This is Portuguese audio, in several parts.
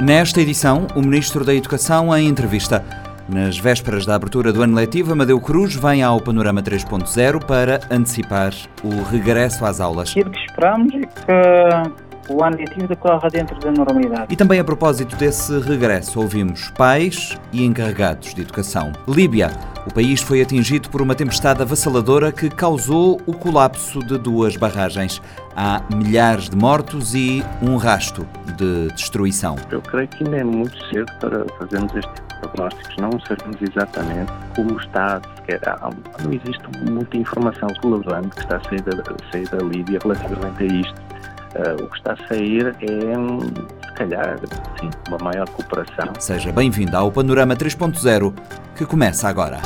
Nesta edição, o Ministro da Educação em entrevista. Nas vésperas da abertura do ano letivo, Amadeu Cruz vem ao Panorama 3.0 para antecipar o regresso às aulas. E o que esperamos é que o ano letivo decorra dentro da normalidade. E também a propósito desse regresso, ouvimos pais e encarregados de educação. Líbia. O país foi atingido por uma tempestade avassaladora que causou o colapso de duas barragens. Há milhares de mortos e um rasto de destruição. Eu creio que ainda é muito cedo para fazermos este tipo de prognósticos. Não sabemos exatamente como está, sequer há, não existe muita informação relevante que está a sair da, sair da Líbia relativamente a isto. Uh, o que está a sair é, se calhar, sim, uma maior cooperação. Seja bem-vindo ao Panorama 3.0 que começa agora.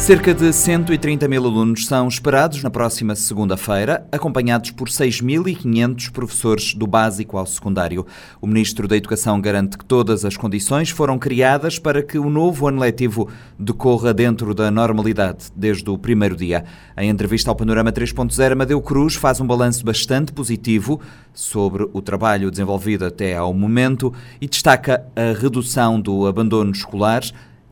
Cerca de 130 mil alunos são esperados na próxima segunda-feira, acompanhados por 6.500 professores do básico ao secundário. O Ministro da Educação garante que todas as condições foram criadas para que o novo ano letivo decorra dentro da normalidade desde o primeiro dia. Em entrevista ao Panorama 3.0, Amadeu Cruz faz um balanço bastante positivo sobre o trabalho desenvolvido até ao momento e destaca a redução do abandono escolar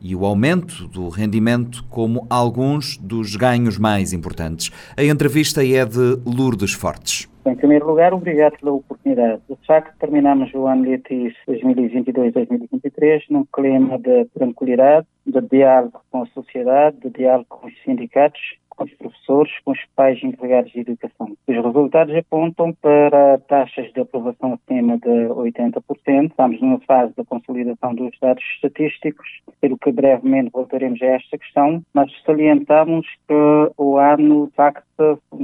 e o aumento do rendimento como alguns dos ganhos mais importantes. A entrevista é de Lourdes Fortes. Em primeiro lugar, obrigado pela oportunidade. De facto, terminamos o ano letivo 2022-2023 num clima de tranquilidade, de diálogo com a sociedade, de diálogo com os sindicatos com os professores, com os pais encarregados de educação. Os resultados apontam para taxas de aprovação acima de 80%. Estamos numa fase da consolidação dos dados estatísticos, pelo que brevemente voltaremos a esta questão, mas salientamos que o ano, de facto,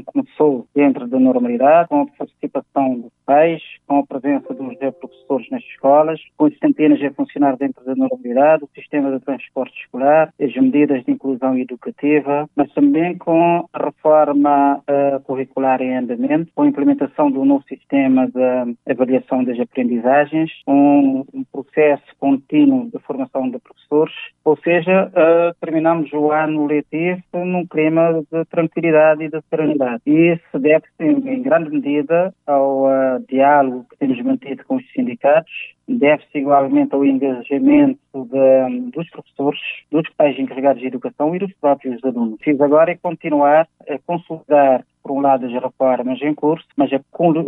começou dentro da normalidade, com a participação dos pais, com a presença dos professores nas escolas, com as centenas a funcionar dentro da normalidade, o sistema de transporte escolar, as medidas de inclusão educativa, mas também com a reforma uh, curricular em andamento, com a implementação do novo sistema de avaliação das aprendizagens, um, um processo contínuo de formação de professores, ou seja, uh, terminamos o ano letivo num clima de tranquilidade e de serenidade. E isso deve-se, em grande medida, ao uh, diálogo que temos mantido com os sindicatos, deve-se igualmente ao engajamento de, dos professores, dos pais encarregados de educação e dos próprios alunos. Fiz agora é continuar a consolidar, por um lado, as reformas em curso, mas a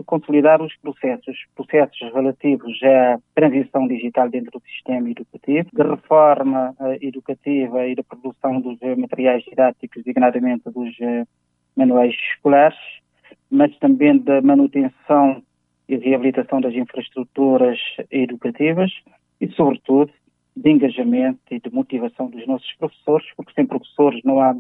consolidar os processos, processos relativos à transição digital dentro do sistema educativo, de reforma uh, educativa e da produção dos uh, materiais didáticos, designadamente dos uh, manuais escolares, mas também da manutenção e reabilitação das infraestruturas educativas e, sobretudo, de engajamento e de motivação dos nossos professores, porque sem professores não há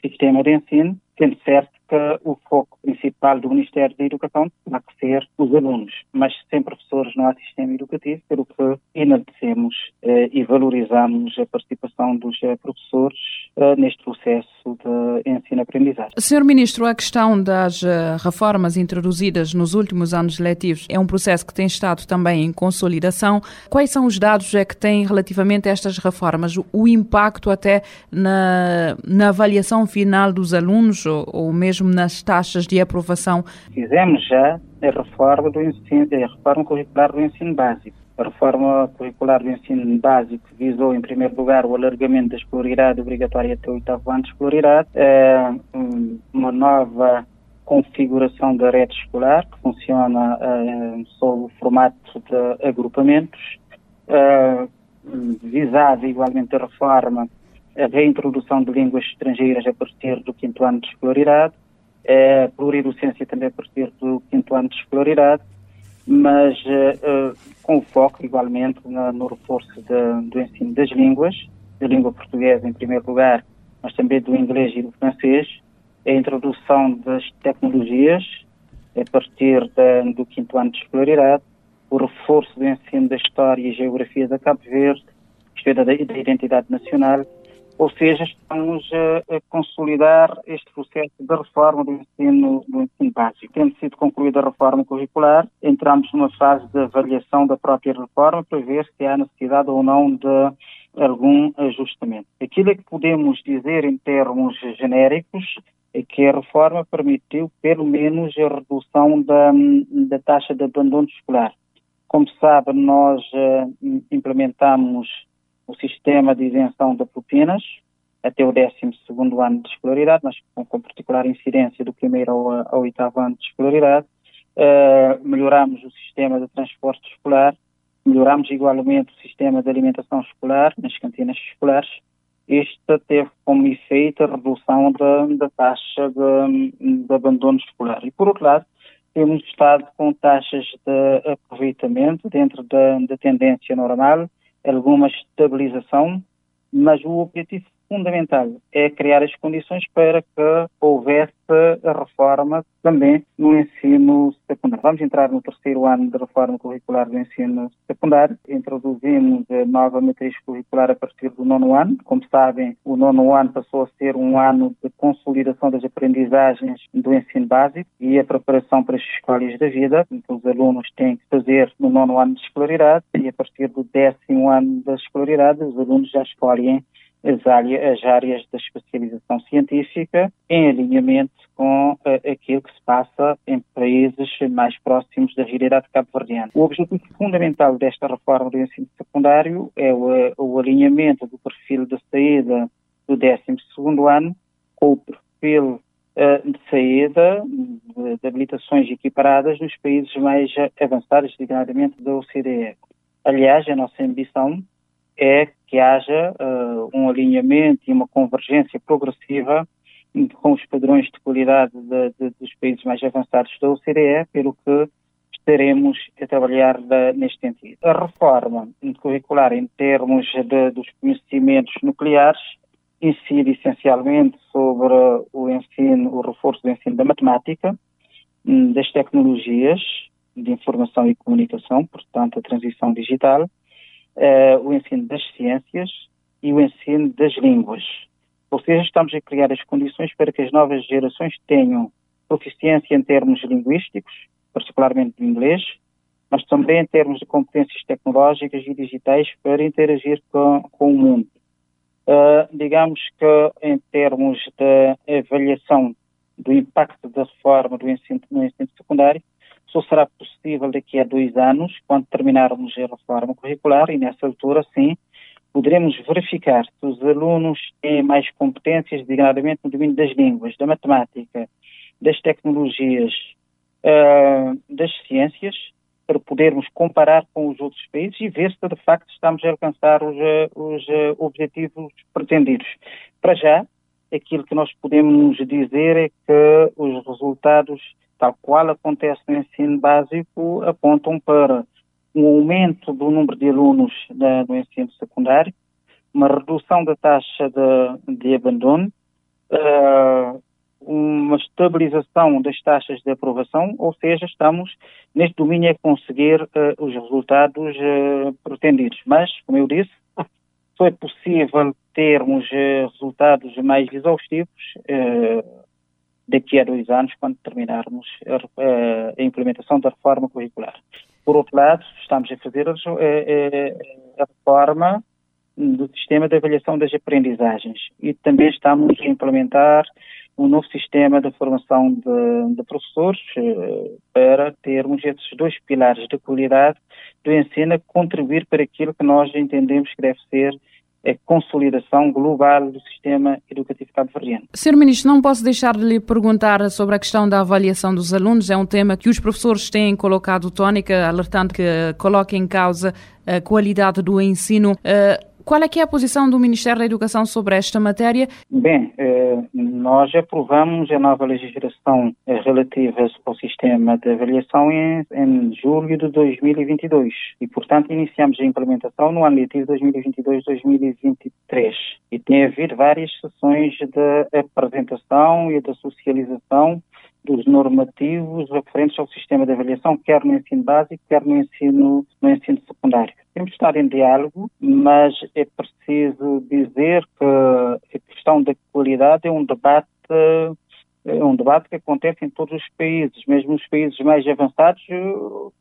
sistema de ensino, sendo certo que o foco principal do Ministério da Educação terá que ser os alunos, mas sem professores não há sistema educativo, pelo que enaltecemos eh, e valorizamos a participação dos eh, professores eh, neste processo de ensino-aprendizagem. Senhor Ministro, a questão das eh, reformas introduzidas nos últimos anos letivos é um processo que tem estado também em consolidação. Quais são os dados é que tem relativamente a estas reformas, o impacto até na, na avaliação final dos alunos ou, ou mesmo nas taxas de aprovação? Fizemos já a reforma, do ensino, a reforma curricular do ensino básico. A reforma curricular do ensino básico visou, em primeiro lugar, o alargamento da escolaridade obrigatória até o oitavo ano de escolaridade, é, uma nova configuração da rede escolar, que funciona é, sob o formato de agrupamentos, é, igualmente a reforma a reintrodução de línguas estrangeiras a partir do quinto ano de escolaridade, é, pluridocência também a partir do quinto ano de escolaridade, mas uh, com foco igualmente no, no reforço de, do ensino das línguas, da língua portuguesa em primeiro lugar, mas também do inglês e do francês, a introdução das tecnologias a partir de, do quinto ano de escolaridade, o reforço do ensino da história e geografia da Cabo Verde, história da, da identidade nacional Ou seja, estamos a, consolidar este processo de reforma do ensino, do ensino básico. Tendo sido concluída a reforma curricular, entramos numa fase de avaliação da própria reforma para ver se há necessidade ou não de algum ajustamento. Aquilo que podemos dizer em termos genéricos é que a reforma permitiu, pelo menos, a redução da, da taxa de abandono escolar. Como sabe, nós uh, implementamos o sistema de isenção de propinas até o 12 ano de escolaridade, mas com, com, particular incidência do primeiro ao, ao oitavo ano de escolaridade. Uh, melhoramos o sistema de transporte escolar, melhoramos igualmente o sistema de alimentação escolar nas cantinas escolares. Isto teve como efeito a redução da, da taxa de, de abandono escolar. E, por outro lado, temos estado com taxas de aproveitamento dentro da, da tendência normal, alguma estabilização, mas o objetivo fundamental é criar as condições para que houvesse a reforma também no ensino secundário. Vamos entrar no terceiro ano de reforma curricular do ensino secundário. Introduzimos a nova matriz curricular a partir do nono ano. Como sabem, o nono ano passou a ser um ano de consolidação das aprendizagens do ensino básico e a preparação para as escolas da vida. Então, os alunos têm que fazer no nono ano de escolaridade e a partir do décimo ano da escolaridade, os alunos já escolhem as, áreas, as áreas da especialização científica em alinhamento com uh, aquilo que se passa em países mais próximos da realidade cabo-verdiana. O objetivo fundamental desta reforma do ensino secundário é o, eh, o alinhamento do perfil de saída do 12 ano com o perfil uh, de saída de, de habilitações equiparadas nos países mais avançados, designadamente da OCDE. Aliás, a nossa ambição é que haja uh, um alinhamento e uma convergência progressiva com os padrões de qualidade de, de, dos países mais avançados da OCDE, pelo que estaremos a trabalhar de, neste sentido. A reforma curricular em termos de, dos conhecimentos nucleares incide essencialmente sobre o ensino, o reforço do ensino da matemática, hum, das tecnologias de informação e comunicação, portanto a transição digital, uh, o ensino das ciências e o ensino das línguas. Ou seja, estamos a criar as condições para que as novas gerações tenham proficiência em termos linguísticos, particularmente do inglês, mas também em termos de competências tecnológicas e digitais para interagir com, com o mundo. Uh, digamos que em termos de avaliação do impacto da reforma do ensino, no ensino secundário, só será possível daqui a dois anos, quando terminarmos a reforma curricular, e nessa altura, sim, poderemos verificar se os alunos têm mais competências, designadamente no domínio das línguas, da matemática, das tecnologias, uh, das ciências, para podermos comparar com os outros países e ver se de facto estamos a alcançar os, ah, os uh, objetivos pretendidos. Para já, aquilo que nós podemos dizer é que os resultados tal qual acontece no ensino básico, apontam para um aumento do número de alunos da, no ensino secundário, uma redução da taxa de, de abandono, uh, uma estabilização das taxas de aprovação, ou seja, estamos neste domínio a conseguir uh, os resultados uh, pretendidos. Mas, como eu disse, é possível termos resultados mais exaustivos daqui a dois anos, quando terminarmos a, implementação da reforma curricular. Por outro lado, estamos a fazer a reforma do sistema de avaliação das aprendizagens e também estamos a implementar um novo sistema de formação de, de, professores eh, para termos esses dois pilares de qualidade do ensino a contribuir para aquilo que nós entendemos que deve ser a consolidação global do sistema educativo cabo-verdiano. Sr. Ministro, não posso deixar de lhe perguntar sobre a questão da avaliação dos alunos. É um tema que os professores têm colocado tónica, alertando que coloca em causa a qualidade do ensino. Qual é que é a posição do Ministério da Educação sobre esta matéria? Bem, eh, nós aprovamos a nova legislação eh, relativa ao sistema de avaliação em julho de 2022 e, portanto, iniciamos a implementação no ano letivo 2022-2023 e tem havido várias sessões de apresentação e de socialização dos normativos referentes ao sistema de avaliação, quer no ensino básico, quer no ensino, no ensino secundário. Temos de estar em diálogo, mas é preciso dizer que a questão da qualidade é um debate é um debate que acontece em todos os países, mesmo nos países mais avançados,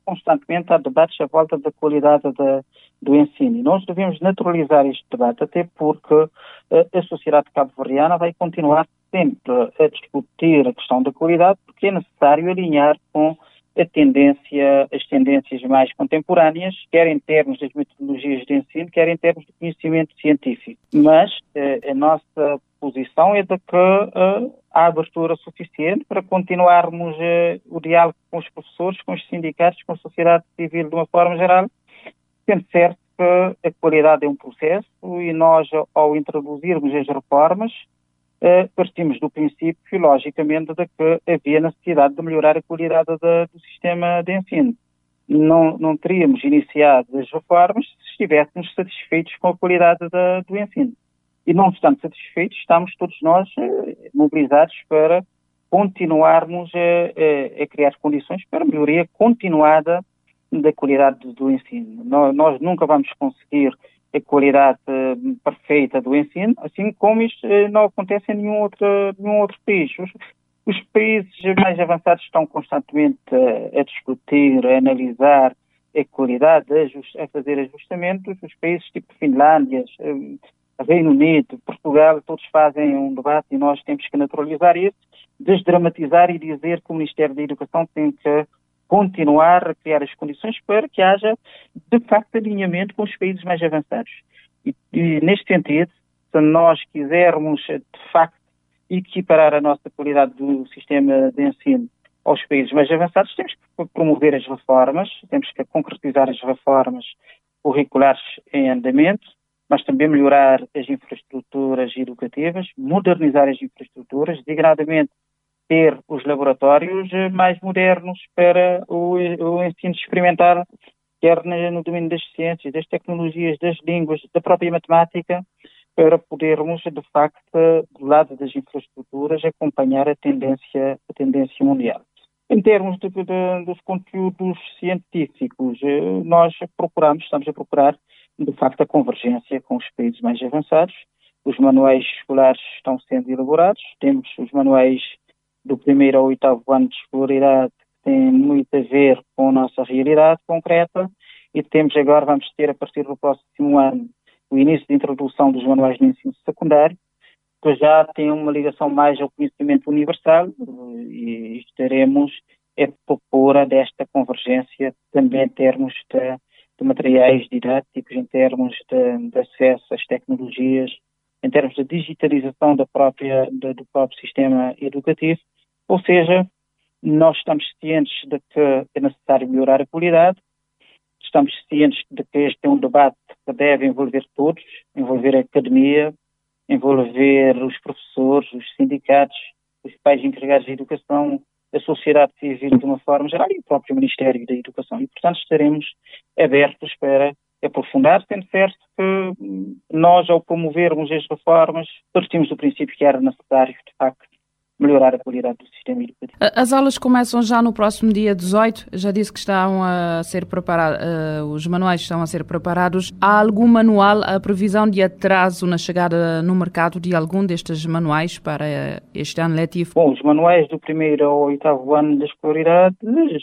constantemente há debates à volta da qualidade da, do ensino. E nós devemos naturalizar este debate, até porque eh, a sociedade cabo-verdiana vai continuar sempre a discutir a questão da qualidade, porque é necessário alinhar com a tendência, as tendências mais contemporâneas, quer em termos das metodologias de ensino, quer em termos de conhecimento científico. Mas eh, a nossa posição é de que uh, há abertura suficiente para continuarmos uh, o diálogo com os professores, com os sindicatos, com a sociedade civil de uma forma geral, sendo certo que a qualidade é um processo e nós, ao introduzirmos as reformas, partimos do princípio, logicamente, de que havia necessidade de melhorar a qualidade do sistema de ensino. Não, não teríamos iniciado as reformas se estivéssemos satisfeitos com a qualidade da, do ensino e não estando satisfeitos, estamos todos nós eh, mobilizados para continuarmos a, a, a, criar condições para melhoria continuada da qualidade do ensino. Nós, nós nunca vamos conseguir a qualidade eh, perfeita do ensino, assim como isto eh, não acontece em nenhum outro, nenhum outro país. Os, os países mais avançados estão constantemente a, a discutir, a analisar a qualidade, a, a fazer ajustamentos. Os países tipo Finlândia, Reino Unido, Portugal, todos fazem um debate e nós temos que naturalizar isso, desdramatizar e dizer que o Ministério da Educação tem que continuar a criar as condições para que haja, de facto, alinhamento com os países mais avançados. E, e neste sentido, se nós quisermos, de facto, equiparar a nossa qualidade do sistema de ensino aos países mais avançados, temos que promover as reformas, temos que concretizar as reformas curriculares em andamento, mas também melhorar as infraestruturas educativas, modernizar as infraestruturas, degradamente ter os laboratórios eh, mais modernos para o, o ensino experimental, quer no domínio das ciências, das tecnologias, das línguas, da própria matemática, para podermos, de facto, do lado das infraestruturas, acompanhar a tendência, a tendência mundial. Em termos de, de, dos conteúdos científicos, eh, nós procuramos, estamos a procurar de facto, a convergência com os países mais avançados. Os manuais escolares estão sendo elaborados. Temos os manuais do primeiro ao oitavo ano de escolaridade, que têm muito a ver com a nossa realidade concreta. E temos agora, vamos ter a partir do próximo ano, o início de introdução dos manuais de ensino secundário, que já tem uma ligação mais ao conhecimento universal e estaremos a propor desta convergência também em termos de de materiais didáticos, em termos de, de, acesso às tecnologias, em termos de digitalização da própria, do próprio sistema educativo. Ou seja, nós estamos cientes de que é necessário melhorar a qualidade, estamos cientes de que este é um debate que deve envolver todos, envolver a academia, envolver os professores, os sindicatos, os pais encarregados de educação, a sociedade civil de uma forma geral e o próprio Ministério da Educação. E, portanto, estaremos abertos para aprofundar, sendo certo que nós, ao promovermos as reformas, partimos do princípio que era necessário, de facto, melhorar a qualidade do sistema educativo. As aulas começam já no próximo dia 18, já disse que estão a ser preparados, uh, os manuais estão a ser preparados. Há algum manual, a previsão de atraso na chegada no mercado de algum destes manuais para este ano letivo? Bom, os manuais do primeiro ao oitavo ano da escolaridade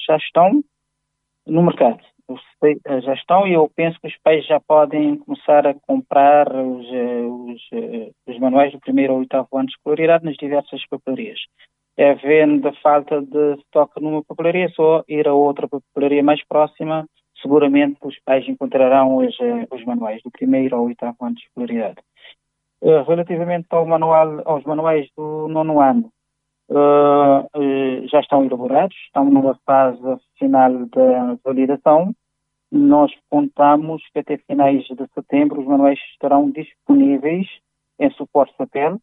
já estão no mercado. Eh, já estão e eu penso que os pais já podem começar a comprar os, eh, os, eh, os manuais do primeiro ao oitavo ano de escolaridade nas diversas papelarias. É a falta de estoque numa papelaria, só ir a outra papelaria mais próxima, seguramente os pais encontrarão os, os manuais do primeiro ao oitavo ano de escolaridade. Relativamente ao manual, aos manuais do nono ano, uh, já estão elaborados, estão numa fase final da validação. Nós contamos que até finais de setembro os manuais estarão disponíveis em suporte papel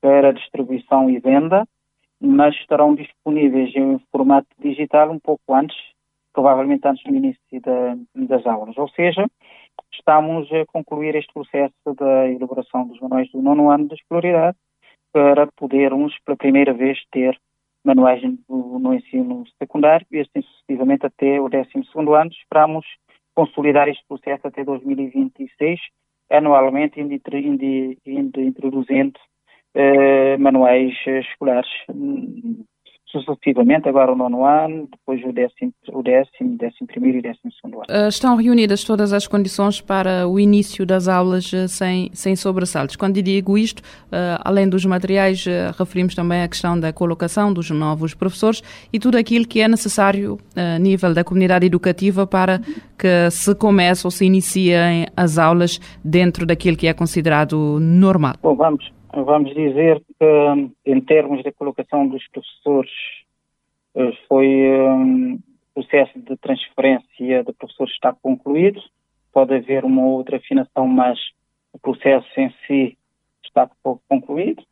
para distribuição e venda, mas estarão disponíveis em formato digital um pouco antes, provavelmente antes do início da, das aulas. Ou seja, estamos a concluir este processo da elaboração dos manuais do nono ano de escolaridade para podermos, pela primeira vez, ter manuais no, no ensino secundário e assim sucessivamente até o 12 ano. Esperamos consolidar este processo até 2026, anualmente indo, indo, indo introduzindo eh, manuais escolares sucessivamente, agora o nono ano, depois o décimo, o décimo, décimo primeiro e décimo segundo ano. Eh, estão reunidas todas as condições para o início das aulas eh, sem, sem sobressaltos. Quando digo isto, uh, além dos materiais, referimos também a questão da colocação dos novos professores e tudo aquilo que é necessário a nível da comunidade educativa para que se comece ou se iniciem as aulas dentro daquilo que é considerado normal. Bom, vamos, vamos dizer que, em termos da colocação dos professores, eh, foi um processo de transferência de professores está concluído. Pode haver uma outra afinação, mas o processo em si está concluído.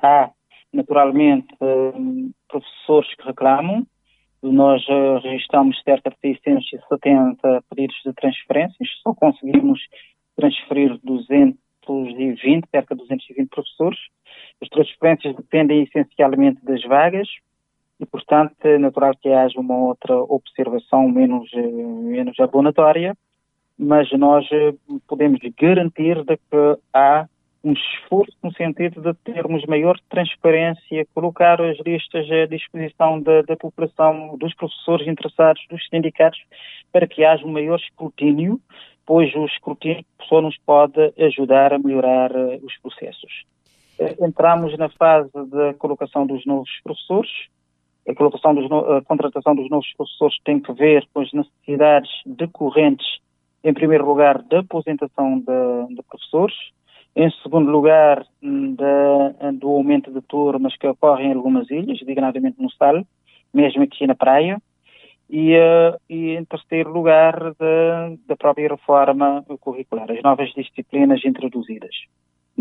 Há, naturalmente, professores que reclamam. Nós eh, registramos cerca de 670 pedidos de transferências, só conseguimos transferir 200 220, cerca de 220 professores. As transferências dependem essencialmente das vagas e, portanto, é natural que haja uma outra observação menos, eh, menos abonatória, mas nós eh, podemos garantir de que há um esforço no sentido de termos maior transparência, colocar as listas à disposição da, da, população, dos professores interessados, dos sindicatos, para que haja um maior escrutínio pois o escrutínio só nos pode ajudar a melhorar uh, os processos. Uh, entramos na fase da colocação dos novos professores. A, colocação dos no... a contratação dos novos professores tem que ver com as necessidades decorrentes, em primeiro lugar, da aposentação de, de professores, em segundo lugar, da, do aumento de turmas que ocorrem em algumas ilhas, dignamente no Sal, mesmo aqui na praia, e, uh, e em terceiro lugar, da, da própria reforma curricular, as novas disciplinas introduzidas,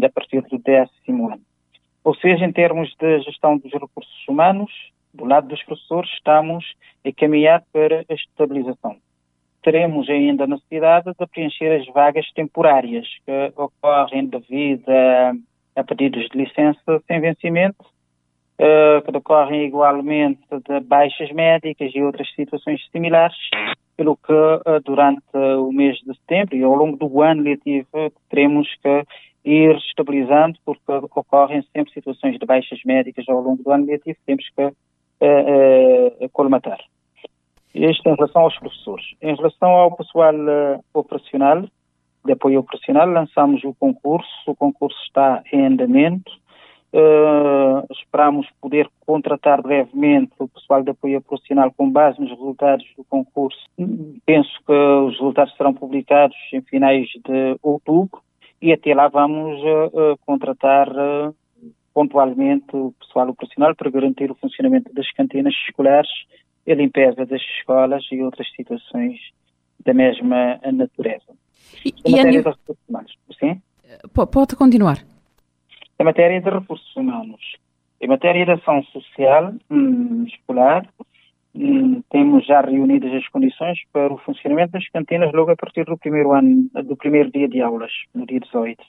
a partir do décimo ano. Ou seja, em termos de gestão dos recursos humanos, do lado dos professores, estamos a caminhar para a estabilização. Teremos ainda necessidade de preencher as vagas temporárias que ocorrem devido a, a pedidos de licença sem vencimento uh, que decorrem igualmente de baixas médicas e outras situações similares, pelo que uh, durante o mês de setembro e ao longo do ano letivo teremos que ir estabilizando, porque ocorrem sempre situações de baixas médicas ao longo do ano letivo, temos que uh, colmatar. Isto em relação aos professores. Em relação ao pessoal operacional, de apoio operacional, lançamos o concurso, o concurso está em andamento, Uh, esperamos poder contratar brevemente o pessoal de apoio profissional com base nos resultados do concurso. Penso que os resultados serão publicados em finais de outubro e até lá vamos uh, uh, contratar pontualmente o pessoal operacional para garantir o funcionamento das cantinas escolares, a limpeza das escolas e outras situações da mesma natureza. E, e matéria nível... sim? Pode continuar em matéria de recursos humanos. Em matéria de ação social hum, escolar, hum, temos já reunidas as condições para o funcionamento das cantinas logo a partir do primeiro ano, do primeiro dia de aulas, no dia 18.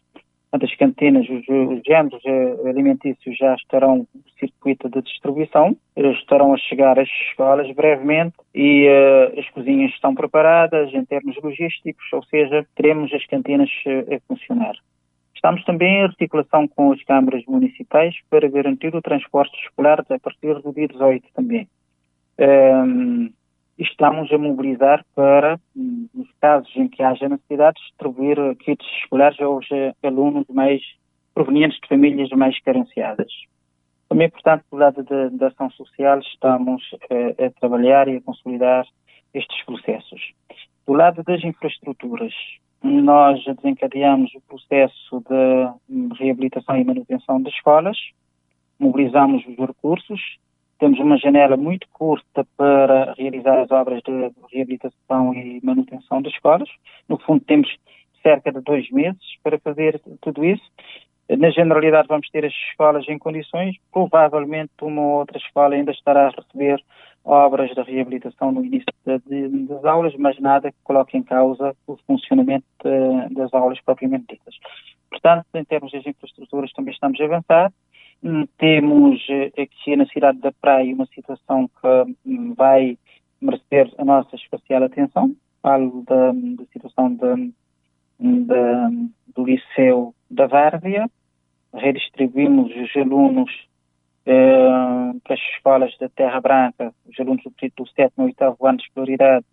As cantinas, os, os géneros eh, alimentícios já estarão no circuito de distribuição, estarão a chegar às escolas brevemente e uh, as cozinhas estão preparadas em termos logísticos, ou seja, teremos as cantinas uh, a funcionar. Estamos também em articulação com as câmaras municipais para garantir o transporte escolar a partir do dia 18 também. Um, estamos a mobilizar para, nos casos em que haja necessidade, distribuir kits escolares aos eh, alunos mais provenientes de famílias mais carenciadas. Também, portanto, do lado da ação social, estamos eh, a trabalhar e a consolidar estes processos. Do lado das infraestruturas, nós desencadeamos o processo de reabilitação e manutenção das escolas, mobilizamos os recursos, temos uma janela muito curta para realizar as obras de reabilitação e manutenção das escolas. No fundo, temos cerca de dois meses para fazer tudo isso. Na generalidade, vamos ter as escolas em condições. Provavelmente, uma ou outra escola ainda estará a receber obras de reabilitação no início de, de, das aulas, mas nada que coloque em causa o funcionamento de, das aulas propriamente ditas. Portanto, em termos das infraestruturas, também estamos a avançar Hum, temos aqui na cidade da Praia uma situação que hum, vai merecer a nossa especial atenção. Falo da, da situação do Liceu da Várzea. Redistribuímos os alunos eh, para as escolas da Terra Branca, os alunos do, do 7 e 8 ano de escolaridade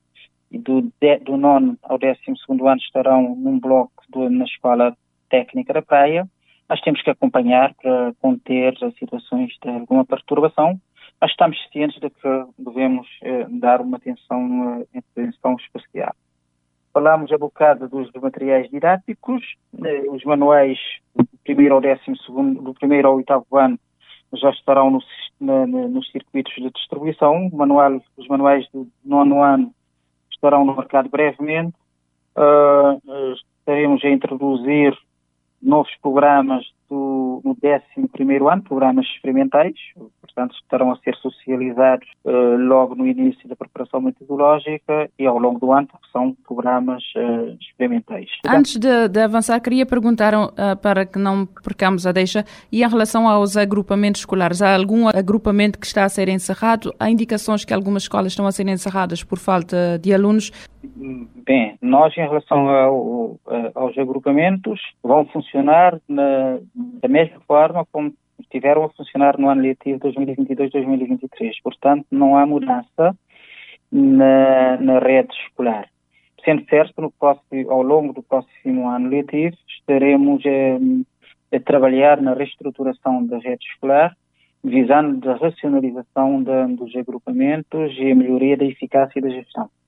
e do, de, do 9 ao 12 ano estarão num bloco do, na Escola Técnica da Praia. Nós temos que acompanhar para conter as situações de alguma perturbação, mas estamos cientes de que devemos eh, dar uma atenção, eh, atenção especial. Falámos a bocado dos, dos materiais didáticos, eh, os manuais do primeiro ao décimo segundo, do primeiro ao oitavo ano já estarão no, na, nos circuitos de distribuição. Manual, os manuais do nono ano estarão no mercado brevemente. Uh, estaremos a introduzir novos programas do, no 11 ano, programas experimentais, portanto estarão a ser socializados uh, logo no início da preparação metodológica e ao longo do ano, porque são programas uh, experimentais. Antes de, de, avançar, queria perguntar uh, para que não percamos a deixa, e em relação aos agrupamentos escolares, há algum agrupamento que está a ser encerrado? Há indicações que algumas escolas estão a ser encerradas por falta de alunos? Bem, nós em relação ao, aos agrupamentos vão funcionar na, da mesma forma como estiveram a funcionar no ano letivo 2022-2023. Portanto, não há mudança na, na rede escolar. Sendo certo, próximo, ao longo do próximo ano letivo, estaremos a, a trabalhar na reestruturação da rede escolar, visando a racionalização de, dos agrupamentos e a melhoria da eficácia da gestão, eh,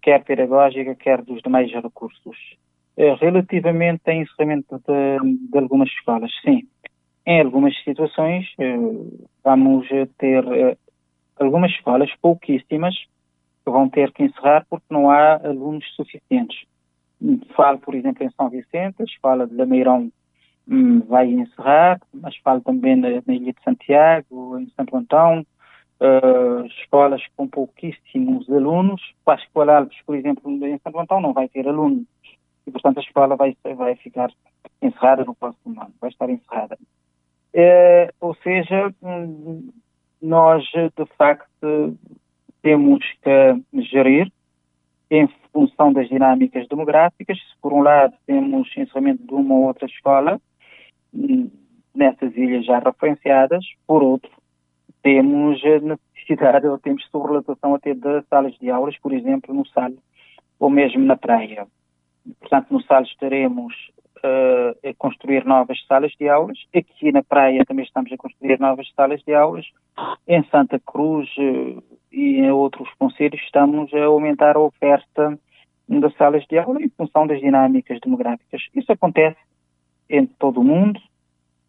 quer pedagógica, quer dos demais recursos. Eh, relativamente ao encerramento de, de algumas escolas, sim, em algumas situações, eh, vamos ter eh, algumas escolas, pouquíssimas, que vão ter que encerrar porque não há alunos suficientes. Falo, por exemplo, em São Vicente, a escola de Lameirão hum, vai encerrar, mas falo também na, na, Ilha de Santiago, em Santo Antão, uh, escolas com pouquíssimos alunos. Para a Escola Alpes, por exemplo, em Santo Antão não vai ter alunos e, portanto, a escola vai, vai ficar encerrada no próximo ano, vai estar encerrada. É, ou seja, hum, nós de facto temos que gerir em função das dinâmicas demográficas. Por um lado temos encerramento de uma ou outra escola hum, nessas ilhas já referenciadas, por outro temos necessidade ou temos sobrelatação até de salas de aulas, por exemplo, no Sal ou mesmo na praia. Portanto, no Sal estaremos uh, a construir novas salas de aulas. Aqui na praia também estamos a construir novas salas de aulas. Em Santa Cruz uh, e em outros conselhos estamos a aumentar a oferta das salas de aula em função das dinâmicas demográficas. Isso acontece em todo o mundo.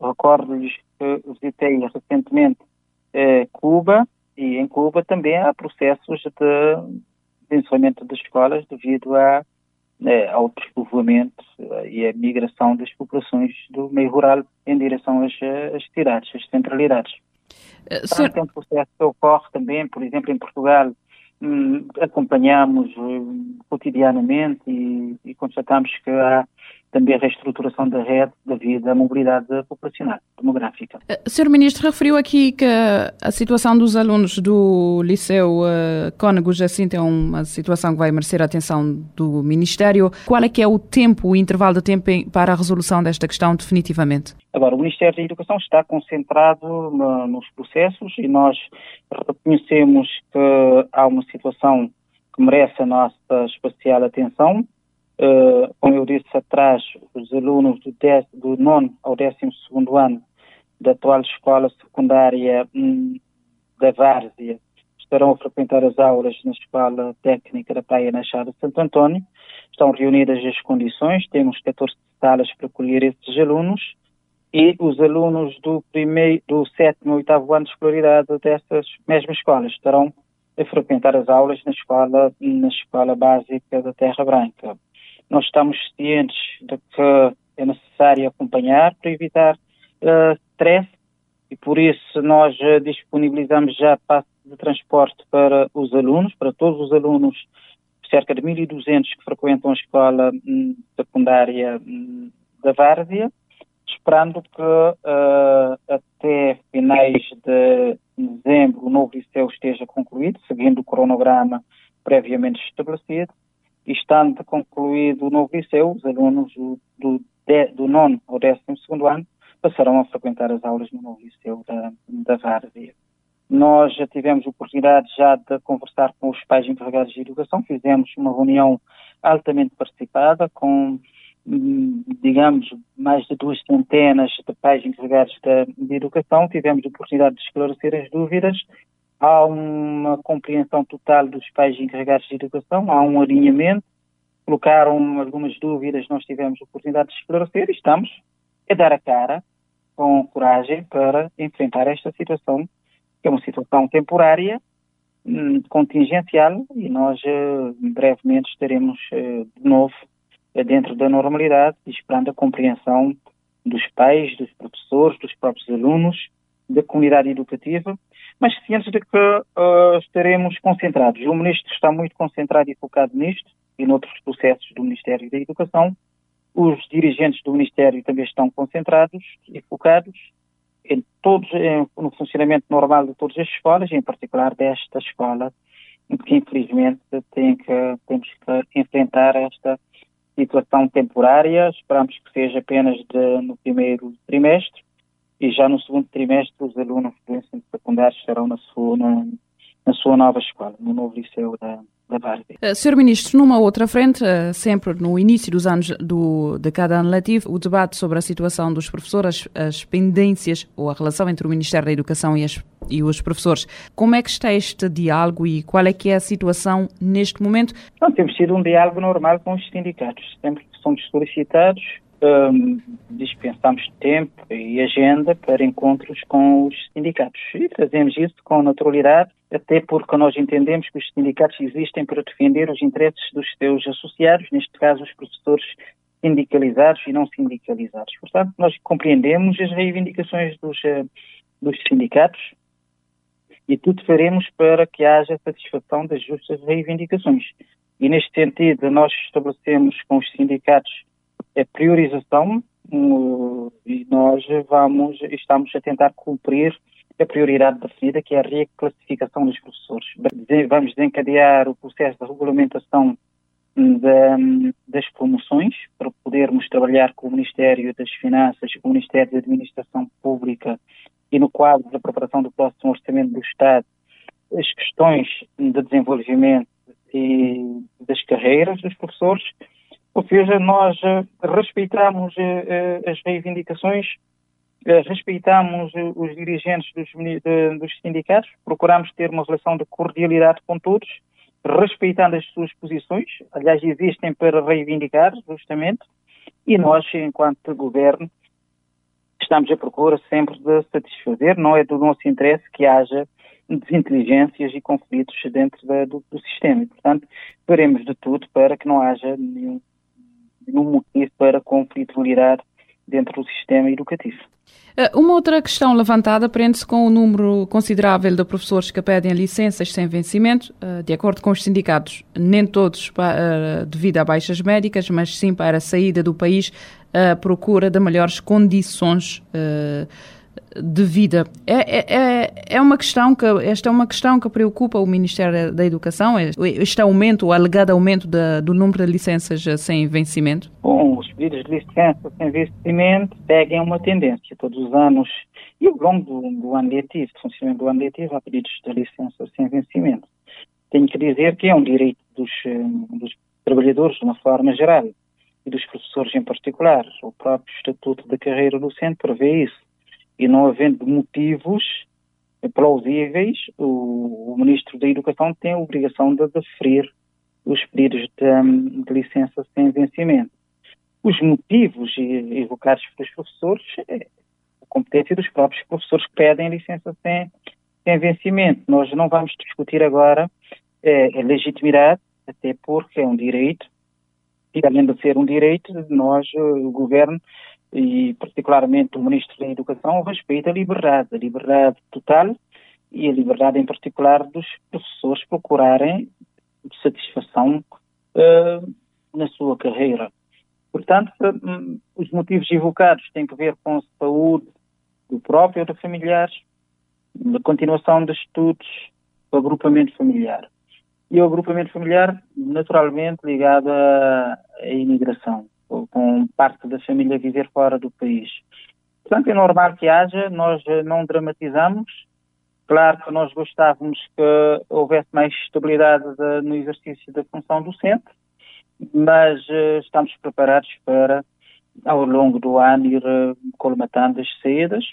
Recordo-lhes que visitei recentemente uh, Cuba e em Cuba também há processos de, de encerramento das escolas devido a né, ao despovoamento eh, e a migração das populações do meio rural em direção às, às cidades, às centralidades. Uh. Então, um processo que ocorre também, por exemplo, em Portugal, hum, acompanhamos hum, cotidianamente e, e constatamos que há também a reestruturação da rede devido à mobilidade populacional, demográfica. Uh, Sr. Ministro, referiu aqui que a situação dos alunos do Liceu uh, Cónego Jacinto é uma situação que vai merecer a atenção do Ministério. Qual é que é o tempo, o intervalo de tempo para a resolução desta questão definitivamente? Agora, o Ministério da Educação está concentrado no, nos processos e nós reconhecemos que há uma situação que merece a nossa especial atenção Uh, como eu disse atrás, os alunos do, dez, do nono ao décimo segundo ano da atual escola secundária hum, da Várzea estarão a frequentar as aulas na Escola Técnica da Praia na Chada de Santo António. Estão reunidas as condições, temos 14 salas para acolher esses alunos e os alunos do primeiro, do sétimo e oitavo ano de escolaridade dessas mesmas escolas estarão a frequentar as aulas na escola, na escola básica da Terra Branca. Nós estamos cientes de que é necessário acompanhar para evitar uh, stress e por isso nós uh, disponibilizamos já passos de transporte para os alunos, para todos os alunos, cerca de 1.200 que frequentam a escola hum, secundária hum, da Várzea. esperando que uh, até finais de dezembro o novo liceu esteja concluído, seguindo o cronograma previamente estabelecido, estando concluído o novo liceu, os alunos do, do, do nono ao décimo segundo ano passarão a frequentar as aulas no novo liceu da, da Várzea. Nós já tivemos oportunidade já de conversar com os pais encarregados de educação, fizemos uma reunião altamente participada com Hum, digamos, mais de duas centenas de pais encarregados de, de educação, tivemos oportunidade de esclarecer as dúvidas. Há uma compreensão total dos pais encarregados de educação, há um alinhamento, colocaram algumas dúvidas, nós tivemos oportunidade de esclarecer e estamos a dar a cara com coragem para enfrentar esta situação, que é uma situação temporária, hum, contingencial, e nós eh, brevemente estaremos eh, de novo é dentro da normalidade, esperando a compreensão dos pais, dos professores, dos próprios alunos, da comunidade educativa, mas cientes de que uh, estaremos concentrados. O Ministro está muito concentrado e focado nisto e noutros processos do Ministério da Educação. Os dirigentes do Ministério também estão concentrados e focados em todos, em, no funcionamento normal de todas as escolas, em particular desta escola, que infelizmente tem que, temos que enfrentar esta situação temporária, esperamos que seja apenas de, no primeiro trimestre e já no segundo trimestre os alunos do ensino secundário estarão na sua, na, na sua nova escola, no novo liceu da, da Várzea. Uh, Sr. Ministro, numa outra frente, uh, sempre no início dos anos do, de cada ano letivo, o debate sobre a situação dos professores, as, as pendências ou a relação entre o Ministério da Educação e, as, e, os professores. Como é que está este diálogo e qual é que é a situação neste momento? Não, temos tido um diálogo normal com os sindicatos. Sempre que somos solicitados, um, dispensamos tempo e agenda para encontros com os sindicatos. E fazemos isso com naturalidade, até porque nós entendemos que os sindicatos existem para defender os interesses dos seus associados, neste caso os professores sindicalizados e não sindicalizados. Portanto, nós compreendemos as reivindicações dos, uh, dos sindicatos e tudo faremos para que haja satisfação das justas reivindicações. E neste sentido, nós estabelecemos com os sindicatos é priorização e nós vamos, estamos a tentar cumprir a prioridade definida, que é a reclassificação dos professores. Vamos desencadear o processo de regulamentação das promoções para podermos trabalhar com o Ministério das Finanças, com o Ministério da Administração Pública e no quadro da preparação do próximo Orçamento do Estado, as questões de desenvolvimento e das carreiras dos professores ou seja, nós uh, respeitamos uh, as reivindicações, respeitamos os dirigentes dos sindicatos, procuramos ter uma relação de cordialidade com todos, respeitando as suas posições, aliás, existem para reivindicar, justamente, e nós, enquanto governo, estamos à procura sempre de satisfazer, não é do nosso interesse que haja desinteligências e conflitos dentro da, do, do, sistema. E, portanto, faremos de tudo para que não haja nenhum nenhum motivo para conflitualidade dentro do sistema educativo. Eh, uma outra questão levantada prende-se com o número considerável de professores que pedem licenças sem vencimento, eh, de acordo com os sindicatos, nem todos eh, devido a baixas médicas, mas sim para a saída do país à procura de melhores condições de vida. É, é, é, é uma questão que, esta é uma questão que preocupa o Ministério da Educação, é, este aumento, o alegado aumento de, do número de licenças sem vencimento? Bom, os pedidos de licença sem vencimento seguem uma tendência. Todos os anos, e ao longo do, do ano letivo, do funcionamento do ano letivo, há pedidos de licença sem vencimento. Tenho que dizer que é um direito dos, eh, dos trabalhadores, de uma forma geral, e dos professores em particular. O próprio Estatuto da Carreira Docente prevê isso e não havendo motivos plausíveis, o, o Ministro da Educação tem a obrigação de deferir os pedidos de, de licença sem vencimento. Os motivos evocados pelos professores é a competência dos próprios professores que pedem licença sem, sem vencimento. Nós não vamos discutir agora é, a legitimidade, até porque é um direito, e além de ser um direito, nós, o Governo, e particularmente o Ministro da Educação, respeita a liberdade, a liberdade total e a liberdade em particular dos professores procurarem satisfação uh, na sua carreira. Portanto, hum, os motivos evocados têm que ver com a saúde do próprio ou do familiar, a continuação de estudos, o agrupamento familiar. E o agrupamento familiar, naturalmente, ligado à imigração, com parte da família viver fora do país. Portanto, é normal que haja, nós não dramatizamos. Claro que nós gostávamos que houvesse mais estabilidade de, no exercício da função docente, mas uh, estamos preparados para, ao longo do ano, ir uh, colmatando as saídas.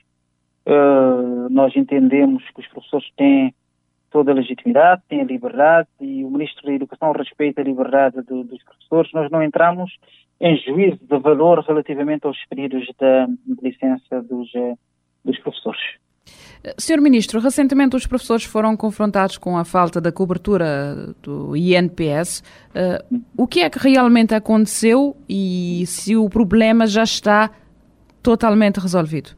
Uh, nós entendemos que os professores têm toda a legitimidade, têm a liberdade e o Ministro da Educação respeita a liberdade do, dos professores. Nós não entramos em juízo de valor relativamente aos períodos de, de licença dos, dos professores. Senhor Ministro, recentemente os professores foram confrontados com a falta da cobertura do INPS. Uh, o que é que realmente aconteceu e se o problema já está totalmente resolvido?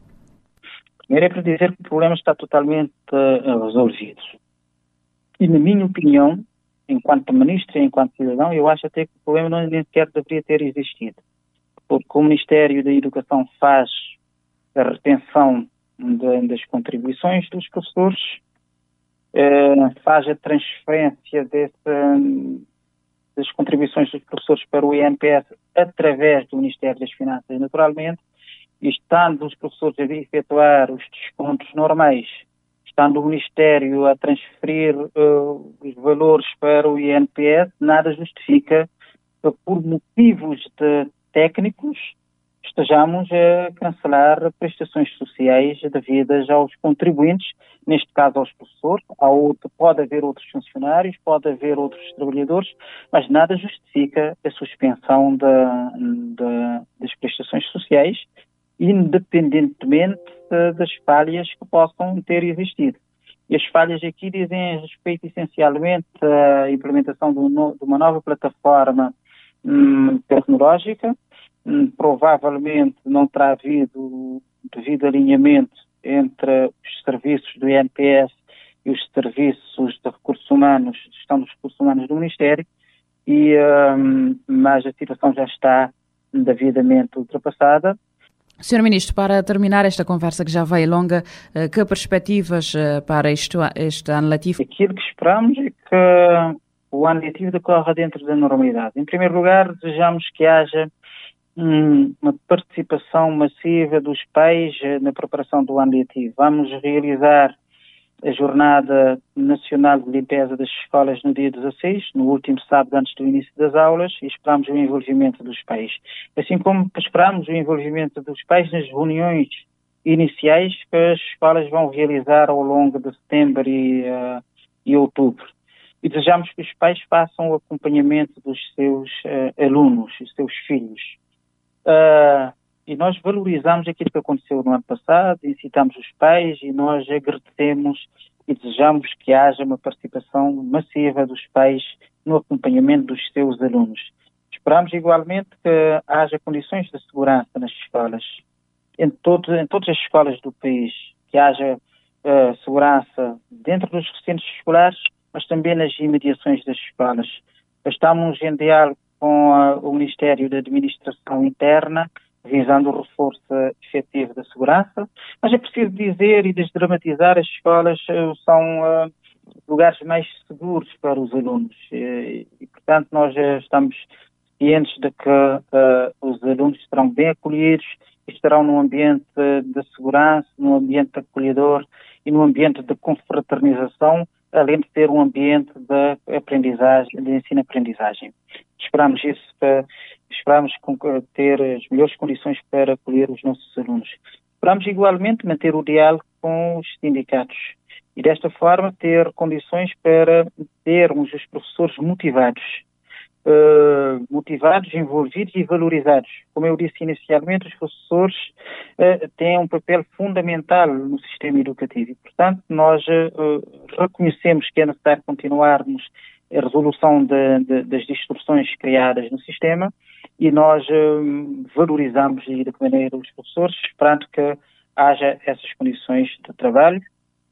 Primeiro é para dizer que o problema está totalmente uh, resolvido. E, na minha opinião, enquanto ministro enquanto cidadão, eu acho até que o problema não nem sequer deveria ter existido. Porque o Ministério da Educação faz a retenção de, das contribuições dos professores, uh, faz a transferência desse, das contribuições dos professores para o INPS através do Ministério das Finanças, naturalmente, e estando os professores a efetuar os descontos normais, estando o Ministério a transferir uh, os valores para o INPS, nada justifica, uh, por motivos técnicos, estejamos a cancelar prestações sociais devidas aos contribuintes, neste caso aos professores, outro, pode haver outros funcionários, pode haver outros trabalhadores, mas nada justifica a suspensão das prestações sociais, independentemente das falhas que possam ter existido. E as falhas aqui dizem respeito essencialmente à implementação de uma nova plataforma hum, tecnológica, Hum, provavelmente não terá havido devido alinhamento entre os serviços do INPS e os serviços de recursos humanos, gestão dos recursos humanos do Ministério, e, um, mas a situação já está devidamente ultrapassada. Sr. Ministro, para terminar esta conversa que já vai longa, eh, que perspectivas eh, para este, este ano letivo? Aquilo que esperamos é que o ano letivo decorra dentro da normalidade. Em primeiro lugar, desejamos que haja uma participação massiva dos pais eh, na preparação do ano letivo. Vamos realizar a Jornada Nacional de Limpeza das Escolas no dia 16, no último sábado antes do início das aulas, e esperamos o envolvimento dos pais. Assim como esperamos o envolvimento dos pais nas reuniões iniciais que as escolas vão realizar ao longo de setembro e, uh, e outubro. E desejamos que os pais façam o acompanhamento dos seus uh, alunos, dos seus filhos. Uh, e nós valorizamos aquilo que aconteceu no ano passado, incitamos os pais e nós agradecemos e desejamos que haja uma participação massiva dos pais no acompanhamento dos seus alunos. Esperamos igualmente que haja condições de segurança nas escolas, em, todo, em todas as escolas do país, que haja uh, segurança dentro dos recintos escolares, mas também nas imediações das escolas. Estamos em diálogo com a, o Ministério da Administração Interna, visando o reforço efetivo da segurança, mas é preciso dizer e desdramatizar, as escolas eh, são uh, lugares mais seguros para os alunos. E, portanto, nós estamos cientes de que uh, os alunos estarão bem acolhidos, estarão num ambiente de segurança, num ambiente acolhedor e num ambiente de confraternização, além de ter um ambiente de aprendizagem, de ensino-aprendizagem. Esperamos isso para, esperamos ter as melhores condições para acolher os nossos alunos. Esperamos igualmente manter o diálogo com os sindicatos e desta forma ter condições para termos os professores motivados, uh, motivados, envolvidos e valorizados. Como eu disse inicialmente, os professores uh, têm um papel fundamental no sistema educativo e, portanto, nós uh, reconhecemos que é necessário continuarmos a resolução de, de, das distorções criadas no sistema e nós valorizamos e maneira os professores, esperando que haja essas condições de trabalho,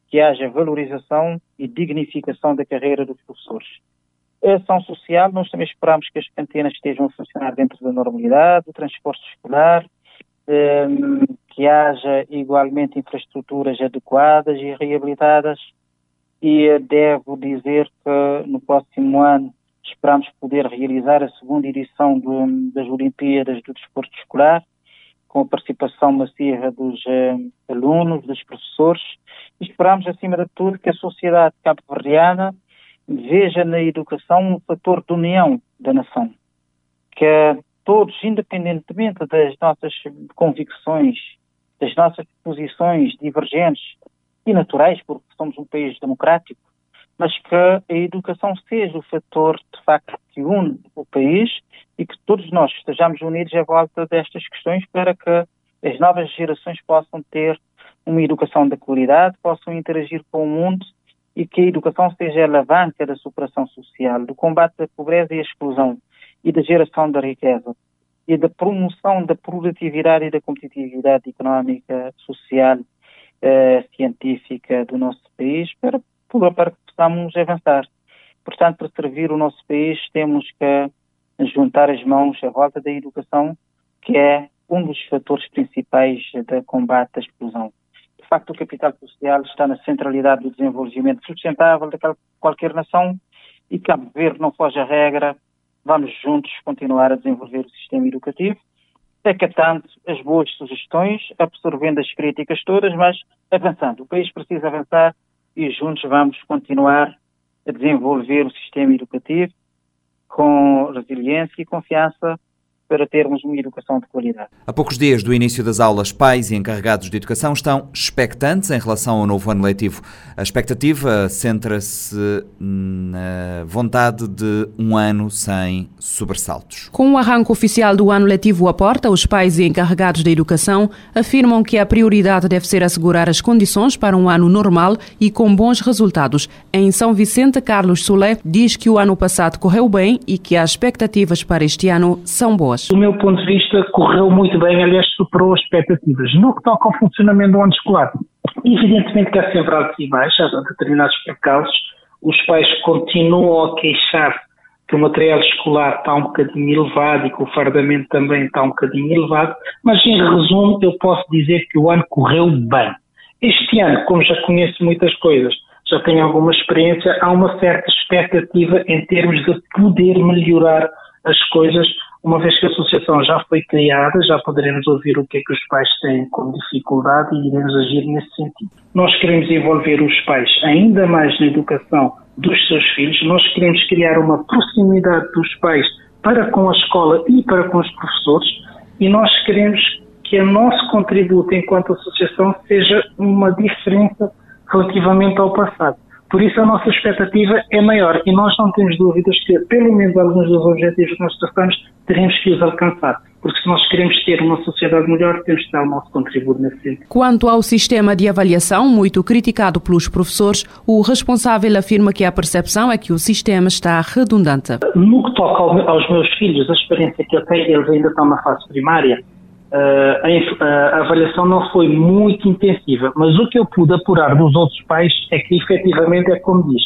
que haja valorização e dignificação da carreira dos professores. Ação social, nós também esperamos que as cantinas estejam a funcionar dentro da normalidade, o transporte escolar, ehm, que haja igualmente infraestruturas adequadas e reabilitadas. E devo dizer que no próximo ano esperamos poder realizar a segunda edição do, das Olimpíadas do Desporto Escolar, com a participação massiva dos eh, alunos, dos professores. E esperamos, acima de tudo, que a sociedade cabo-verdiana veja na educação um fator de união da nação. Que todos, independentemente das nossas convicções, das nossas posições divergentes e naturais, porque somos um país democrático, mas que a educação seja o fator, de facto, que une o país e que todos nós estejamos unidos à volta destas questões para que as novas gerações possam ter uma educação de qualidade, possam interagir com o mundo e que a educação seja a alavanca da superação social, do combate à pobreza e à exclusão e da geração da riqueza e da promoção da produtividade e da competitividade económica, social, eh, científica do nosso país para, para que possamos avançar. Portanto, para servir o nosso país, temos que juntar as mãos à volta da educação, que é um dos fatores principais de combate à exclusão facto o capital social está na centralidade do desenvolvimento sustentável de qualquer nação e Cabo Verde não foge a regra. Vamos juntos continuar a desenvolver o sistema educativo, acatando as boas sugestões, absorvendo as críticas todas, mas avançando. O país precisa avançar e juntos vamos continuar a desenvolver o sistema educativo com resiliência e confiança para termos uma educação de qualidade. A poucos dias do início das aulas, pais e encarregados de educação estão expectantes em relação ao novo ano letivo. A expectativa centra-se na vontade de um ano sem sobressaltos. Com o arranque oficial do ano letivo à porta, os pais e encarregados da educação afirmam que a prioridade deve ser assegurar as condições para um ano normal e com bons resultados. Em São Vicente, Carlos Solé diz que o ano passado correu bem e que as expectativas para este ano são boas. Do meu ponto de vista, correu muito bem, aliás, superou as expectativas. No que toca ao funcionamento do ano escolar, evidentemente que há sempre altos e baixos, há determinados percalços. Os pais continuam a queixar que o material escolar está um bocadinho elevado e que o fardamento também está um bocadinho elevado, mas em resumo eu posso dizer que o ano correu bem. Este ano, como já conheço muitas coisas, já tenho alguma experiência, há uma certa expectativa em termos de poder melhorar as coisas uma vez que a associação já foi criada, já poderemos ouvir o que é que os pais têm como dificuldade e iremos agir nesse sentido. Nós queremos envolver os pais ainda mais na educação dos seus filhos, nós queremos criar uma proximidade dos pais para com a escola e para com os professores e nós queremos que o nosso contributo enquanto associação seja uma diferença relativamente ao passado. Por isso a nossa expectativa é maior e nós não temos dúvidas que pelo menos alguns dos objetivos que nós traçamos teremos que os alcançar. Porque se nós queremos ter uma sociedade melhor, temos que dar o nosso contributo nesse sentido. Quanto ao sistema de avaliação, muito criticado pelos professores, o responsável afirma que a percepção é que o sistema está redundante. No que toca aos meus filhos, a experiência que eu tenho, eles ainda estão na fase primária, a, a, avaliação não foi muito intensiva, mas o que eu pude apurar dos outros pais é que efetivamente é como diz,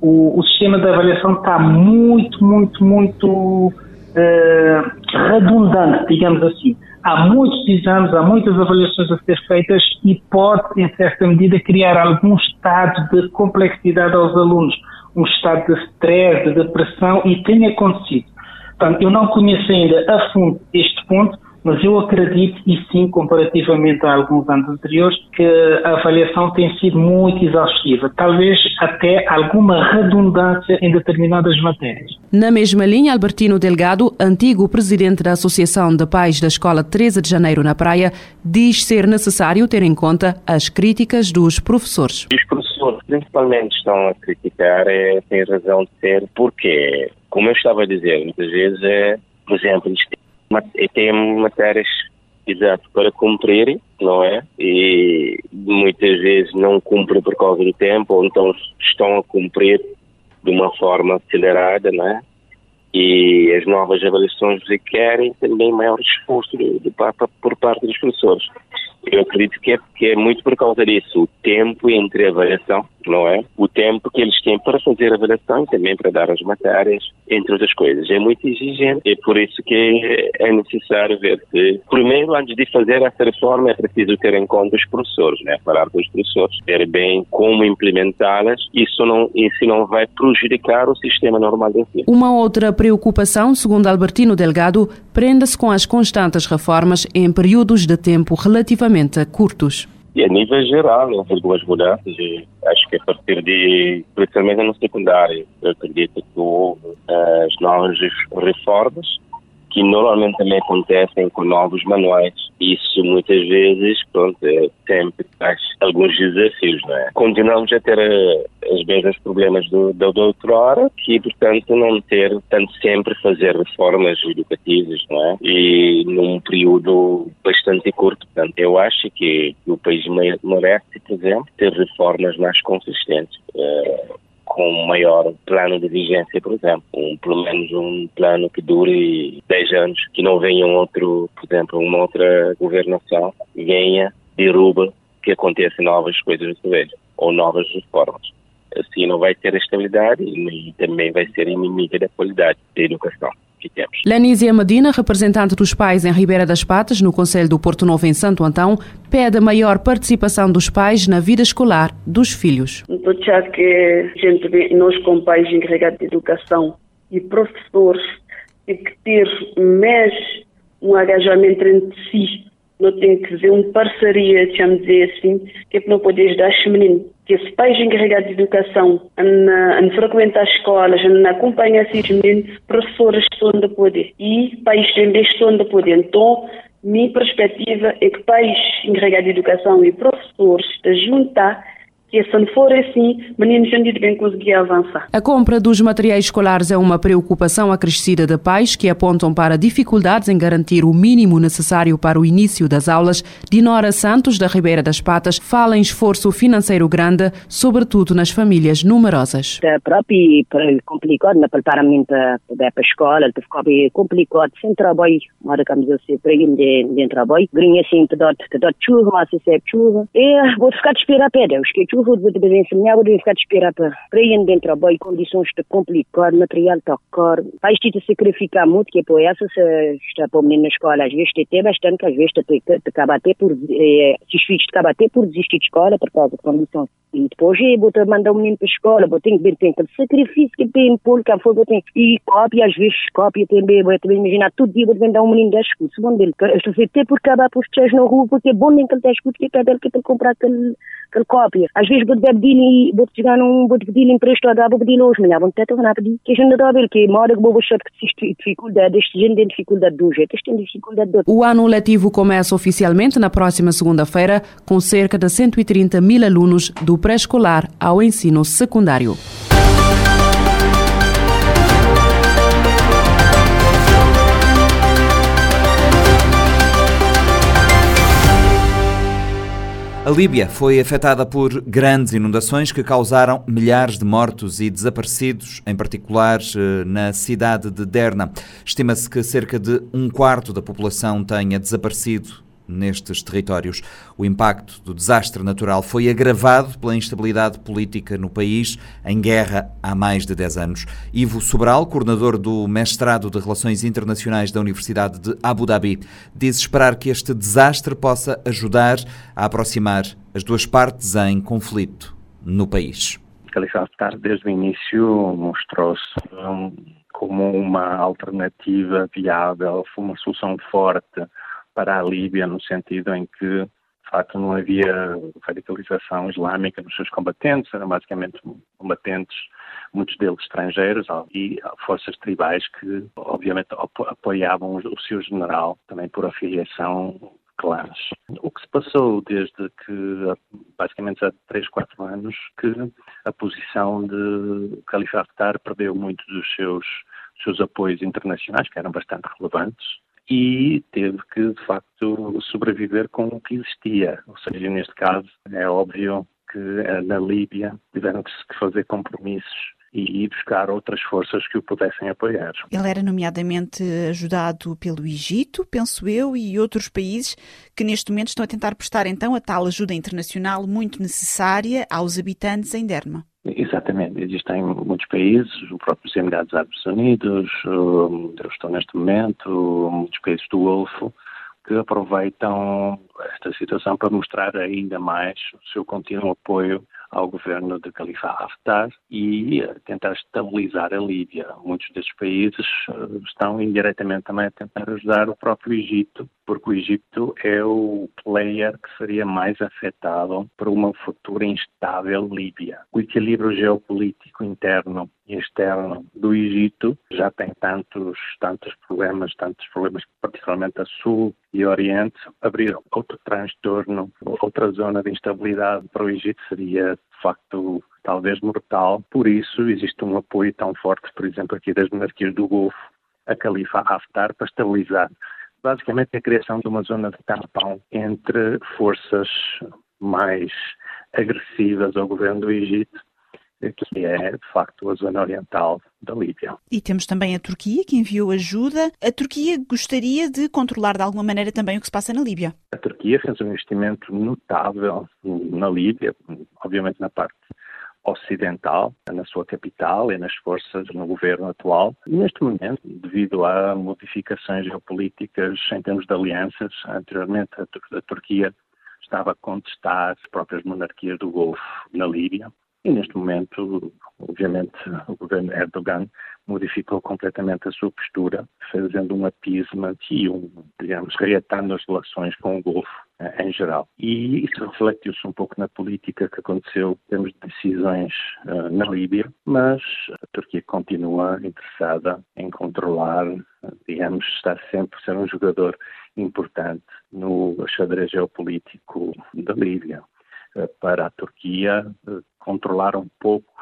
o, o sistema de avaliação está muito, muito, muito uh, redundante, digamos assim. Há muitos exames, há muitas avaliações a ser feitas e pode, em certa medida, criar algum estado de complexidade aos alunos, um estado de stress, de depressão, e tem acontecido. Portanto, eu não conheço ainda a fundo este ponto, mas eu acredito, e sim, comparativamente a alguns anos anteriores, que a avaliação tem sido muito exaustiva, talvez até alguma redundância em determinadas matérias. Na mesma linha, Albertino Delgado, antigo presidente da Associação de Pais da Escola 13 de Janeiro na Praia, diz ser necessário ter em conta as críticas dos professores. Os professores principalmente estão a criticar, é, têm razão de ser, porque, como eu estava a dizer, muitas vezes é, por exemplo, tem matérias exato para cumprir, não é? E muitas vezes não cumprem por causa do tempo, ou então estão a cumprir de uma forma acelerada, não é? E as novas avaliações requerem também maior esforço de, de, por parte dos professores. Eu acredito que é, que é muito por causa disso. O tempo entre a avaliação, não é? O tempo que eles têm para fazer a avaliação e também para dar as matérias, entre outras coisas. É muito exigente. É por isso que é necessário ver se, primeiro, antes de fazer essa reforma, é preciso ter em conta os professores, né? Falar com os professores, ver bem como implementá-las. Isso não, isso não vai prejudicar o sistema normal de ensino. Uma outra preocupação, segundo Albertino Delgado, prenda-se com as constantes reformas em períodos de tempo relativamente curtos. E a nível geral, houve algumas mudanças. Acho que a partir de, principalmente no secundário, eu acredito que houve as novas reformas que normalmente também acontecem com novos manuais. Isso muitas vezes, pronto, é, sempre traz alguns desafios, não é? Continuamos a ter uh, os mesmos problemas do, da doutora, que portanto não ter, tanto sempre fazer reformas educativas, não é? E num período bastante curto. Portanto, eu acho que o país merece, por exemplo, ter reformas mais consistentes. Uh, com um maior plano de vigência, por exemplo. Um, pelo menos um plano que dure 10 anos, que não venha um outro, por exemplo, uma outra governação, venha, derruba, que aconteçam novas coisas no Soweto, ou novas reformas. Assim não vai ter estabilidade e também vai ser inimiga da qualidade da educação que temos. Lenísia Medina, representante dos pais em Ribeira das Patas, no Conselho do Porto Novo em Santo Antão, pede a maior participação dos pais na vida escolar dos filhos. Estou que gente vê, nós como pais encarregados de educação e professores tem que ter mais um engajamento entre si não tem que ver uma parceria, deixa-me dizer assim, que é para não poder ajudar os meninos. Que os pais encarregados de educação, a frequentar as escolas, a acompanhar esses meninos, professores estão de poder. E pais também estão de poder. Então, minha perspectiva é que pais encarregados de educação e professores juntar que se não for assim, meninos não bem conseguir avançar. A compra dos materiais escolares é uma preocupação acrescida de pais que apontam para dificuldades em garantir o mínimo necessário para o início das aulas. Dinora Santos, da Ribeira das Patas, fala em esforço financeiro grande, sobretudo nas famílias numerosas. É próprio complicado, na preparamento para a escola, ficou complicado, sem trabalho, hora que eu sei, para ir de trabalho, grinha assim, te dá chuva, mas se serve chuva, e vou ficar de esperar a Deus, que chuva vou de ensinar, vou ficar de esperar para, para ir dentro do trabalho, condições de complicado, material está caro. Vai te sacrificar muito, que é por essa, se está para o menino na escola, às vezes tem bastante, que às vezes te, até por, eh, se os filhos te acaba até por desistir de escola por causa de condições. E depois, eu vou mandar o menino para a escola, vou ter que ver, tem aquele sacrifício que tem por cá foi, vou ter, e cópia, às vezes cópia também, vou também imaginar, todo dia vou mandar um menino 10 escudos, bom dele, estou a até por acabar por os na rua, porque é bom nem que ele 10 escudos, que é dele que ele comprar aquele, O ano letivo começa oficialmente na próxima segunda-feira, com cerca de 130 mil alunos do pré-escolar ao ensino secundário. A Líbia foi afetada por grandes inundações que causaram milhares de mortos e desaparecidos, em particular eh, na cidade de Derna. Estima-se que cerca de um quarto da população tenha desaparecido nestes territórios. O impacto do desastre natural foi agravado pela instabilidade política no país, em guerra há mais de 10 anos. Ivo Sobral, coordenador do mestrado de Relações Internacionais da Universidade de Abu Dhabi, diz esperar que este desastre possa ajudar a aproximar as duas partes em conflito no país. Haftar, desde o início, mostrou-se como uma alternativa viável, uma solução forte para a Líbia, no sentido em que, de facto, não havia radicalização islâmica nos seus combatentes, eram basicamente combatentes, muitos deles estrangeiros, e forças tribais que, obviamente, apoiavam o seu general, também por afiliação clãs. O que se passou desde que, basicamente há 3, 4 anos, que a posição de Khalifa Haftar perdeu muito dos seus, seus apoios internacionais, que eram bastante relevantes, e teve que, de facto, sobreviver com o que existia. Ou seja, neste caso, é óbvio que na Líbia tiveram que fazer compromissos e ir buscar outras forças que o pudessem apoiar. Ele era nomeadamente ajudado pelo Egito, penso eu, e outros países que neste momento estão a tentar prestar então a tal ajuda internacional muito necessária aos habitantes em Derma. Exatamente, existem muitos países, os próprios Emirados Árabes Unidos, eu estou neste momento, muitos países do Golfo, que aproveitam esta situação para mostrar ainda mais o seu contínuo apoio ao governo de Khalifa Haftar e tentar estabilizar a Líbia. Muitos destes países eh, estão indiretamente também a tentar ajudar o próprio Egito, porque o Egito é o player que seria mais afetado por uma futura instável Líbia. O equilíbrio geopolítico interno e externo do Egito já tem tantos, tantos problemas, tantos problemas, particularmente a sul e oriente, abrir outro transtorno, outra zona de instabilidade para o Egito seria de facto talvez mortal. Por isso existe um apoio tão forte, por exemplo, aqui das monarquias do Golfo, a Califa Haftar, para estabilizar basicamente a criação de uma zona de tampão entre forças mais agressivas ao governo do Egito que é, de facto, a zona oriental da Líbia. E temos também a Turquia, que enviou ajuda. A Turquia gostaria de controlar de alguma maneira também o que se passa na Líbia. A Turquia fez um investimento notável na Líbia, obviamente na parte ocidental, na sua capital e nas forças no governo atual. Neste momento, devido a modificações geopolíticas em termos de alianças, anteriormente a, a Turquia estava a contestar as próprias monarquias do Golfo na Líbia e neste momento, obviamente, o governo Erdogan modificou completamente a sua postura, fazendo um appeasement e um, digamos, reatando as relações com o Golfo eh, em geral. E isso refletiu-se um pouco na política que aconteceu em termos de decisões uh, na Líbia, mas a Turquia continua interessada em controlar, digamos, está sempre a ser um jogador importante no xadrez geopolítico da Líbia. Eh, para a Turquia eh, controlar um pouco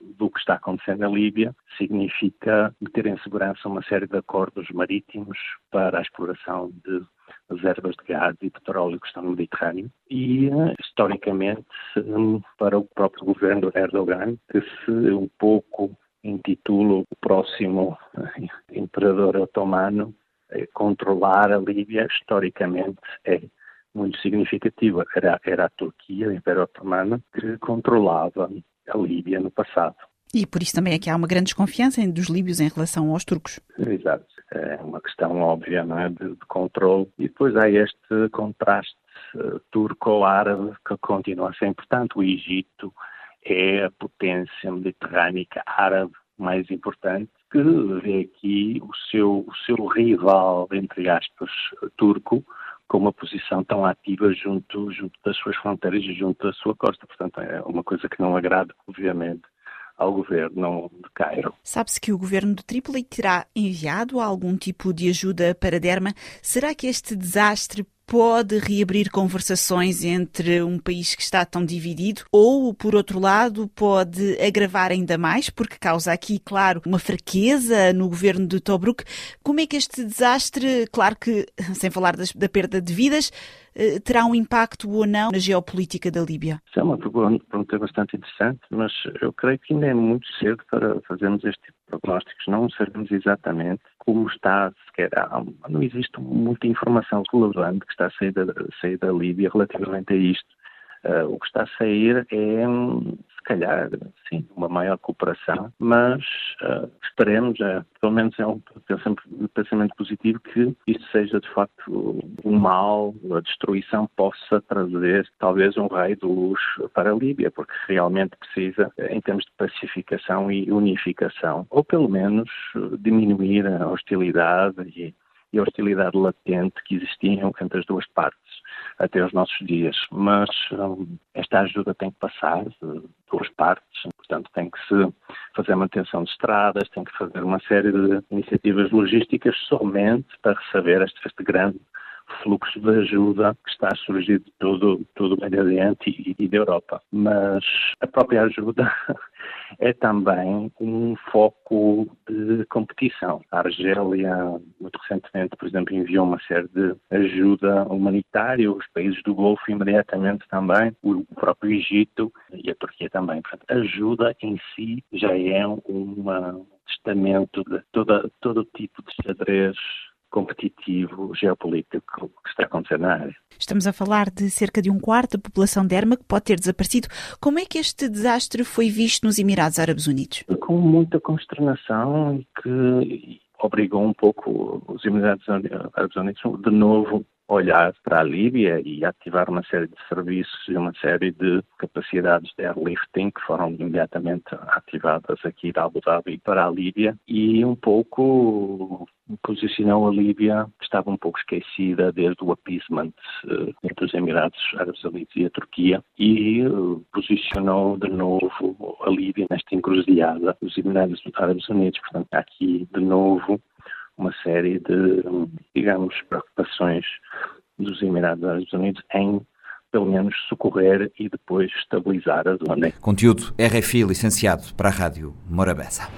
do que está acontecendo na Líbia significa meter em segurança uma série de acordos marítimos para a exploração de reservas de gás e petróleo que estão no Mediterrâneo. E, eh, historicamente, para o próprio governo Erdogan, que se um pouco intitula o próximo imperador otomano, controlar a Líbia, historicamente, é muito significativa. Era, era a Turquia, o Império Otomano, que controlava a Líbia no passado. E por isso também é que há uma grande desconfiança dos líbios em relação aos turcos. Exato. É uma questão óbvia não é? de, de controle. E depois há este contraste uh, turco-árabe que continua a ser importante. O Egito é a potência mediterrânica árabe mais importante que vê aqui o seu, o seu rival, entre aspas, turco, com uma posição tão ativa junto, junto das suas fronteiras e junto da sua costa. Portanto, é uma coisa que não agrada, obviamente, ao governo de Cairo. Sabe-se que o governo de Trípoli terá enviado algum tipo de ajuda para Derma. Será que este desastre pode reabrir conversações entre um país que está tão dividido ou, por outro lado, pode agravar ainda mais, porque causa aqui, claro, uma fraqueza no governo de Tobruk. Como é que este desastre, claro que, sem falar das, da perda de vidas, eh, terá um impacto ou não na geopolítica da Líbia? Isso é uma pergunta bastante interessante, mas eu creio que ainda é muito cedo para fazermos este tipo de prognósticos. Não sabemos exatamente como está, sequer há, não existe muita informação relevante que está a sair da, sair da Líbia relativamente a isto. Uh, o que está a sair é, se calhar, sim, uma maior cooperação, mas uh, esperemos, uh, pelo menos é um pensamento positivo, que isto seja de facto um mal, a destruição possa trazer talvez um raio de luz para a Líbia, porque realmente precisa, em termos de pacificação e unificação, ou pelo menos diminuir a hostilidade e, e a hostilidade latente que existiam entre as duas partes até os nossos dias. Mas um, esta ajuda tem que passar de duas partes, portanto, tem que se fazer manutenção de estradas, tem que fazer uma série de iniciativas logísticas somente para receber este, este grande fluxo de ajuda que está a surgir de todo, todo o Médio Oriente e, e da Europa. Mas a própria ajuda é também um foco de competição. A Argélia, muito recentemente, por exemplo, enviou uma série de ajuda humanitária, os países do Golfo imediatamente também, o próprio Egito e a Turquia também. Portanto, ajuda em si já é um testamento de toda, todo tipo de xadrez competitivo geopolítico que está a acontecer na área. Estamos a falar de cerca de um quarto da população de Erma que pode ter desaparecido. Como é que este desastre foi visto nos Emirados Árabes Unidos? Com muita consternação e que obrigou um pouco os Emirados Árabes Unidos de novo olhar para a Líbia e ativar uma série de serviços e uma série de capacidades de airlifting que foram imediatamente ativadas aqui da Abu Dhabi para a Líbia e um pouco posicionou a Líbia, que estava um pouco esquecida desde o appeasement entre os Emirados Árabes Unidos e a Turquia e uh, posicionou de novo a Líbia nesta encruzilhada dos Emirados Árabes Unidos. Portanto, aqui de novo uma série de, digamos, preocupações dos Emirados Árabes Unidos em pelo menos socorrer e depois estabilizar a zona. Conteúdo RFI licenciado para a Rádio Morabeza.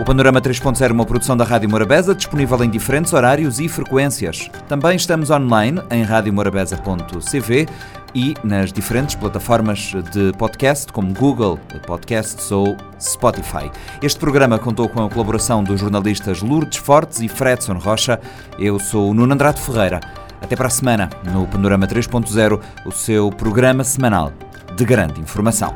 O Panorama 3.0 é uma produção da Rádio Morabeza, disponível em diferentes horários e frequências. Também estamos online em radiomorabeza.cv e nas diferentes plataformas de podcast, como Google Podcasts ou Spotify. Este programa contou com a colaboração dos jornalistas Lourdes Fortes e Fredson Rocha. Eu sou o Nuno Andrade Ferreira. Até para a semana, no Panorama 3.0, o seu programa semanal de grande informação.